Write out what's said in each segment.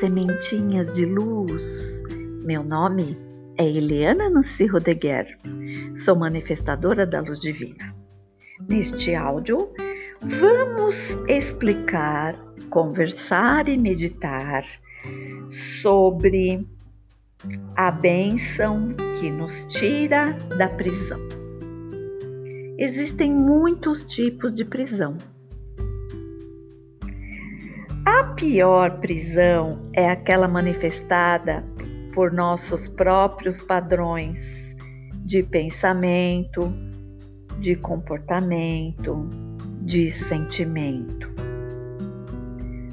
sementinhas de luz. Meu nome é Eliana Nancy Rodeguer. Sou manifestadora da luz divina. Neste áudio, vamos explicar, conversar e meditar sobre a bênção que nos tira da prisão. Existem muitos tipos de prisão. A pior prisão é aquela manifestada por nossos próprios padrões de pensamento, de comportamento, de sentimento.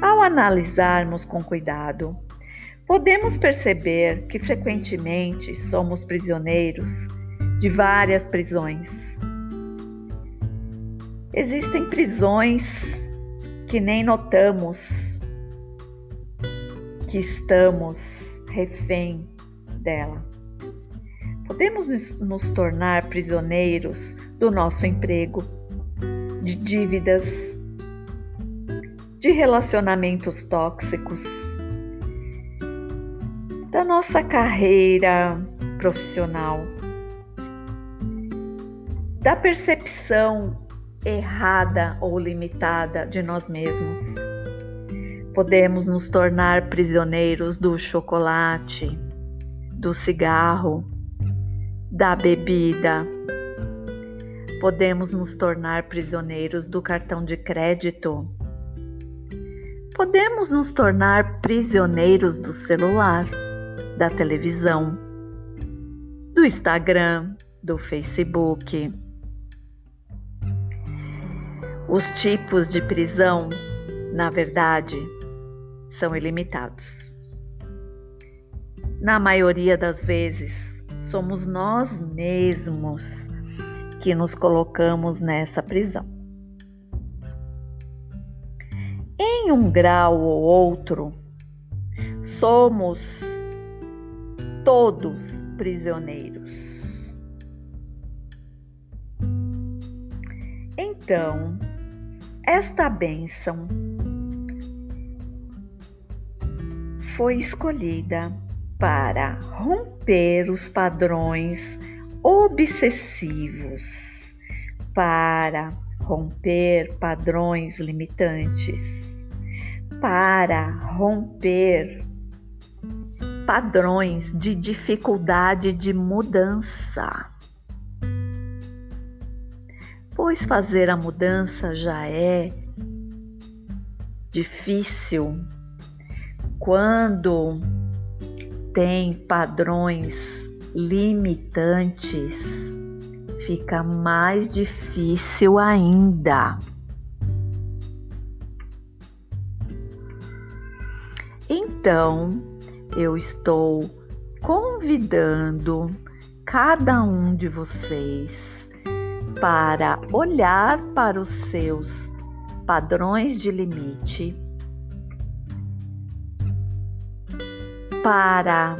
Ao analisarmos com cuidado, podemos perceber que frequentemente somos prisioneiros de várias prisões. Existem prisões que nem notamos que estamos refém dela. Podemos nos tornar prisioneiros do nosso emprego, de dívidas, de relacionamentos tóxicos, da nossa carreira profissional, da percepção errada ou limitada de nós mesmos. Podemos nos tornar prisioneiros do chocolate, do cigarro, da bebida. Podemos nos tornar prisioneiros do cartão de crédito. Podemos nos tornar prisioneiros do celular, da televisão, do Instagram, do Facebook os tipos de prisão, na verdade, são ilimitados. Na maioria das vezes, somos nós mesmos que nos colocamos nessa prisão. Em um grau ou outro, somos todos prisioneiros. Então, esta bênção foi escolhida para romper os padrões obsessivos, para romper padrões limitantes, para romper padrões de dificuldade de mudança pois fazer a mudança já é difícil quando tem padrões limitantes, fica mais difícil ainda. Então, eu estou convidando cada um de vocês para olhar para os seus padrões de limite, para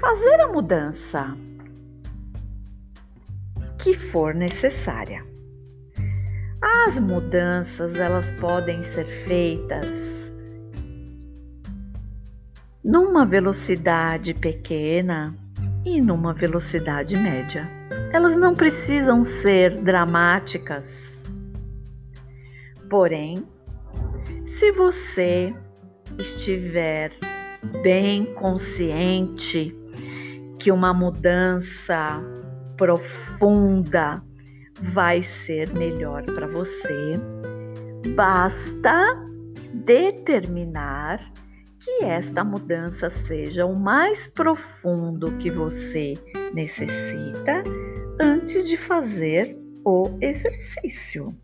fazer a mudança que for necessária. As mudanças elas podem ser feitas numa velocidade pequena e numa velocidade média. Elas não precisam ser dramáticas. Porém, se você estiver bem consciente que uma mudança profunda vai ser melhor para você, basta determinar que esta mudança seja o mais profundo que você necessita antes de fazer o exercício.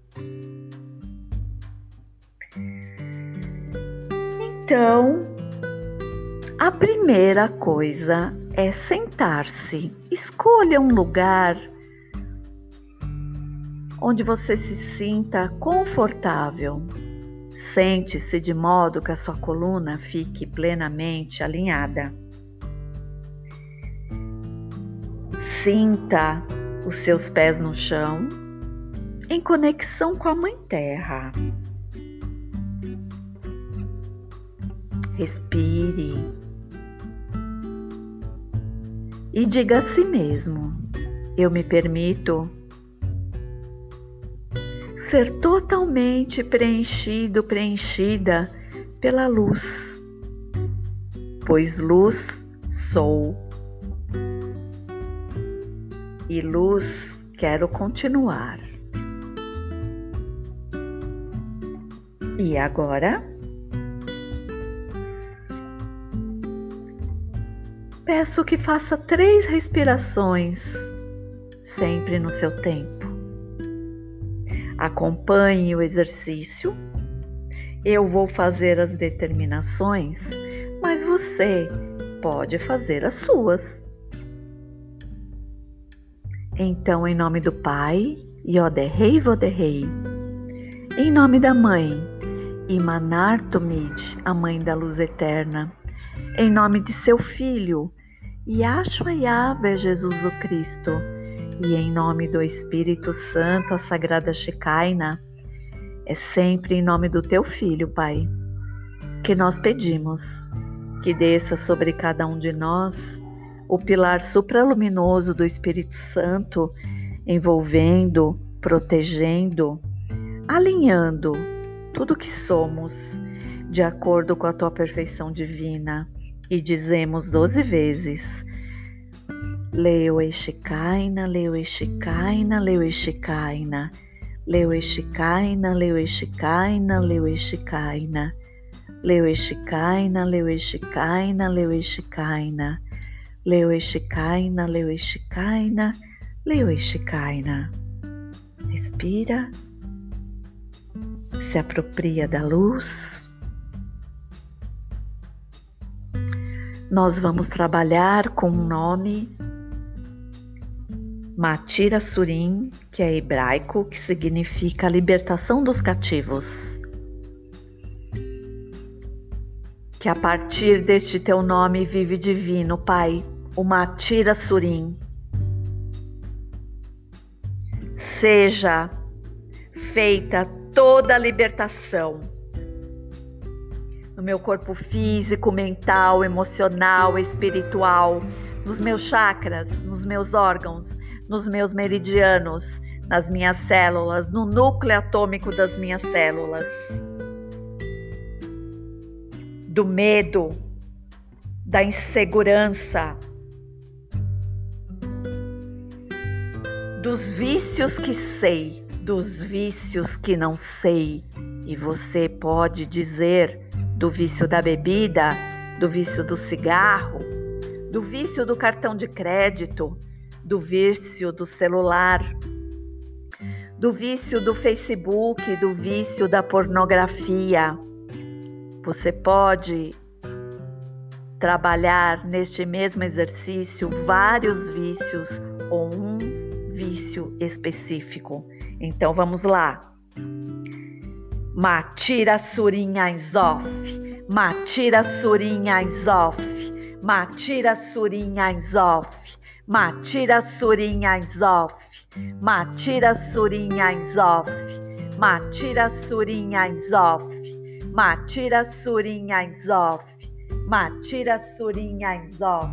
Então, a primeira coisa é sentar-se. Escolha um lugar onde você se sinta confortável. Sente-se de modo que a sua coluna fique plenamente alinhada. Sinta os seus pés no chão, em conexão com a Mãe Terra. Respire. E diga a si mesmo: eu me permito ser totalmente preenchido, preenchida pela luz, pois luz sou. E luz quero continuar. E agora? Peço que faça três respirações, sempre no seu tempo. Acompanhe o exercício. Eu vou fazer as determinações, mas você pode fazer as suas. Então, em nome do Pai, Yoderrei Voderrei. Em nome da Mãe, Imanartomid, a Mãe da Luz Eterna. Em nome de seu Filho, Yahshua Jesus o Cristo, e em nome do Espírito Santo, a Sagrada Shekinah, é sempre em nome do teu Filho, Pai, que nós pedimos que desça sobre cada um de nós o pilar supraluminoso do Espírito Santo, envolvendo, protegendo, alinhando tudo que somos de acordo com a tua perfeição divina. E dizemos doze vezes: Leu Eshikaina, Leu Eshikaina, Leu Eshikaina, Leu Eshikaina, Leu Eshikaina, Leu Eshikaina, Leu Eshikaina, Leu Eshikaina, Leu Eshikaina, Leu Eshikaina, Leu Eshikaina, Leu Eshikaina. Respira, se apropria da luz. nós vamos trabalhar com o nome Matira Surim, que é hebraico, que significa libertação dos cativos. Que a partir deste teu nome vive divino, Pai, o Matira Surim. Seja feita toda a libertação no meu corpo físico, mental, emocional, espiritual, nos meus chakras, nos meus órgãos, nos meus meridianos, nas minhas células, no núcleo atômico das minhas células. Do medo, da insegurança, dos vícios que sei, dos vícios que não sei. E você pode dizer do vício da bebida, do vício do cigarro, do vício do cartão de crédito, do vício do celular, do vício do Facebook, do vício da pornografia. Você pode trabalhar neste mesmo exercício vários vícios ou um vício específico. Então vamos lá. Matira Surinha Izof, Matira Surinha Izof, Matira Surinha Izof, Matira Surinha Izof, Matira Surinha Izof, Matira Surinha Izof, Matira Surinha Izof, Matira Surinha Izof,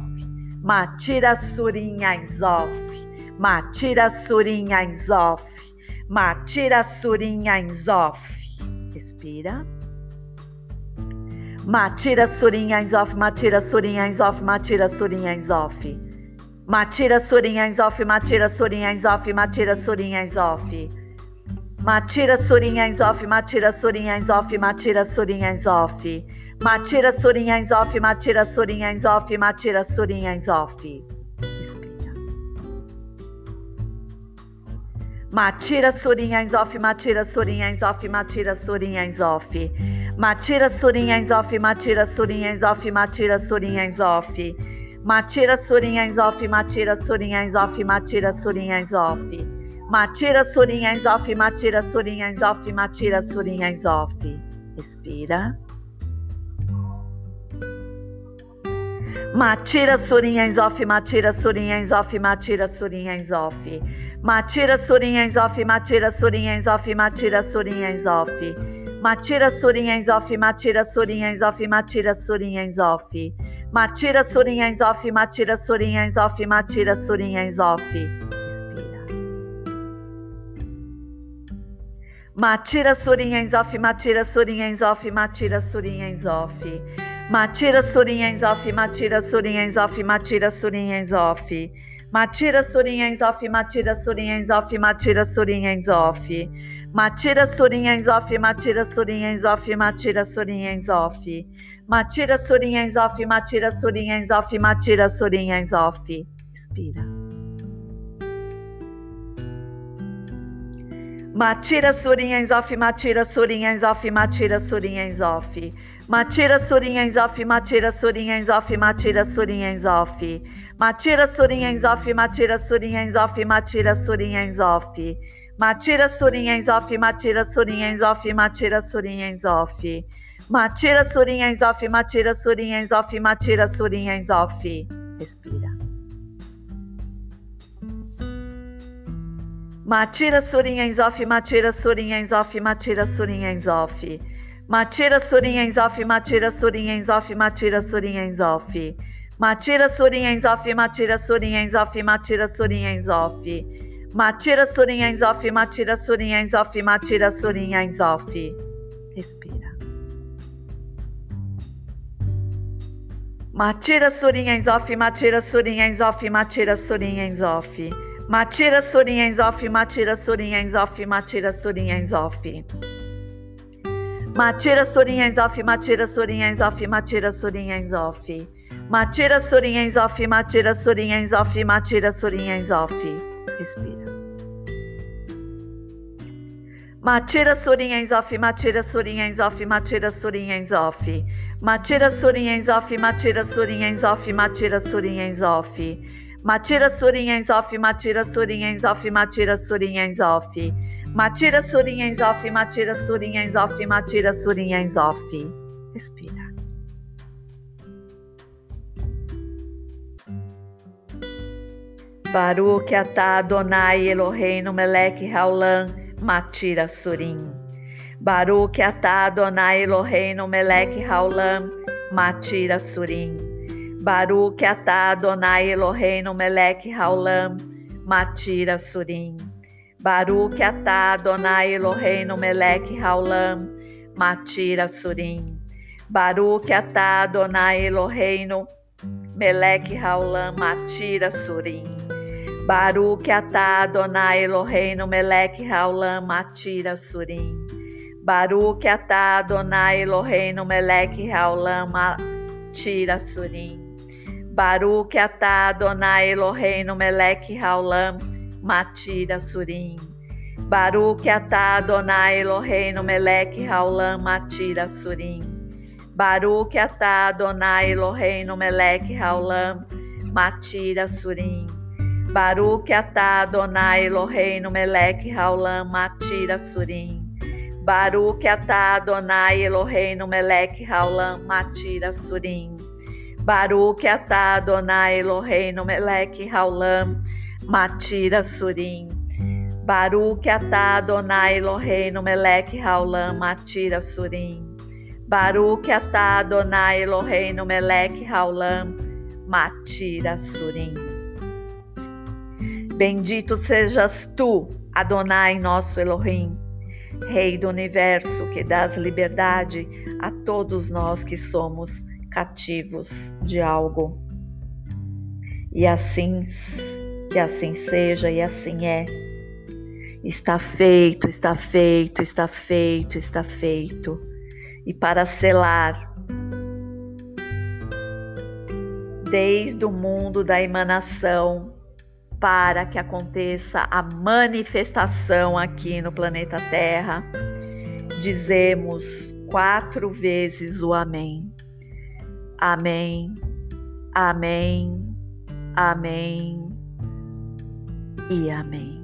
Matira Surinha Izof, Matira Surinha off. Matira Surinha off. Respira. Matira Surinha off. Matira Surinha off. Matira Surinha off. Matira Surinha off. Matira Surinha off. Matira Surinha off. Matira Surinha off. Matira Surinha off. Matira Surinha off. Matira Surinha Inzof, Matira Surinha Inzof, Matira Surinha Inzof. Matira surinhas off, matira surinhas off, matira surinhas off. Matira surinhas off, matira surinhas off, matira surinhas off. Matira surinhas off, matira surinhas off, matira surinhas off. Matira surinhas off, matira surinhas off, matira surinhas off. Respira. Matira surinhas off, matira surinhas off, matira surinhas off. Matira surinhas off, matira surinhas off, matira surinhas off. Matira surinhas off, matira surinhas off, matira surinhas off. Matira surinhas off, matira surinhas off, matira surinhas off. Inspira. Matira surinhas off, matira surinhas off, matira surinhas off. Matira surinhas off, matira surinhas off, matira surinhas off. Matira Surinha Enzof, Matira Surinha Enzof, Matira Surinha Enzof. Matira Surinha Enzof, Matira Surinha Enzof, Matira Surinha Enzof. Matira Surinha Enzof, Matira Surinha Enzof, Matira Surinha Enzof. Expira. Matira Surinha Enzof, Matira Surinha Enzof, Matira Surinha Enzof. Matira Surinha Enzof, Matira Surinha Enzof, Matira Surinha Enzof. Matira Surinha Enzof, Matira Surinha Enzof, Matira Surinha Enzof. Matira Surinha Enzof, Matira Surinha Enzof, Matira Surinha Enzof. Matira Surinha Enzof, Matira Surinha Enzof, Matira Surinha Enzof. Respira. Matira Surinha Enzof, Matira Surinha Enzof, Matira Surinha Enzof. Matira Surinha Enzof, Matira Surinha Enzof, Matira Surinha Enzof. Matira Surinha Enzof, Matira Surinha Enzof, Matira Surinha Enzof. Matira Surinha Enzof, Matira Surinha Enzof, Matira Surinha Enzof. Respira. Matira Surinha Enzof, Matira Surinha Enzof, Matira Surinha Enzof. Matira Surinha Enzof, Matira Surinha Enzof, Matira Surinha Enzof. Matira Surinha Enzof, Matira Surinha Enzof, Matira Surinha Enzof. Matira Surinha Enzof, Matira Surinha Enzof, Matira Surinha Enzof. Respira. Matira Surinha Enzof, Matira Surinha Enzof, Matira Surinha Enzof. Matira Surinha Enzof, Matira Surinha Enzof, Matira Surinha Enzof. Matira Surinha Enzof, Matira Surinha Enzof, Matira Surinha Enzof. Matira Surinha Enzof, Matira Surinha Enzof, Matira Surinha Enzof. Respira. Baruch atah Adonai Eloheinu melech haolam matira surim. Baruch atah Adonai Eloheinu melech haolam matira surim. Baruch atah Adonai Eloheinu melech haolam matira surim. Baruch atah Adonai Eloheinu melech haolam matira surim. Baruch atah Adonai Eloheinu melech haolam matira surim. Baruch atah Adonai Eloheinu melech haolam matira surim. Baruch atah Adonai Eloheinu melech haolam matira surim. Baruch atah Adonai Eloheinu melech haolam matira surim. Baruch atah Adonai Eloheinu melech haolam matira surim. Baruch atah Adonai Eloheinu melech haolam matira surim. Baruch atah Adonai Eloheinu melech haolam matira surim. Baruch atah Adonai Eloheinu melech haolam matira surim. Baruch atah Adonai Eloheinu melech haolam matira surim. Baruch atah Adonai Eloheinu melech haolam matira surim. Baruch atah Adonai Eloheinu melech haolam matira surim. Bendito sejas tu, Adonai, nosso Elohim, Rei do universo, que dás liberdade a todos nós que somos cativos de algo. E assim, que assim seja e assim é. Está feito, está feito, está feito, está feito. E para selar, desde o mundo da emanação, para que aconteça a manifestação aqui no planeta Terra, dizemos quatro vezes o Amém. Amém, Amém, Amém e Amém.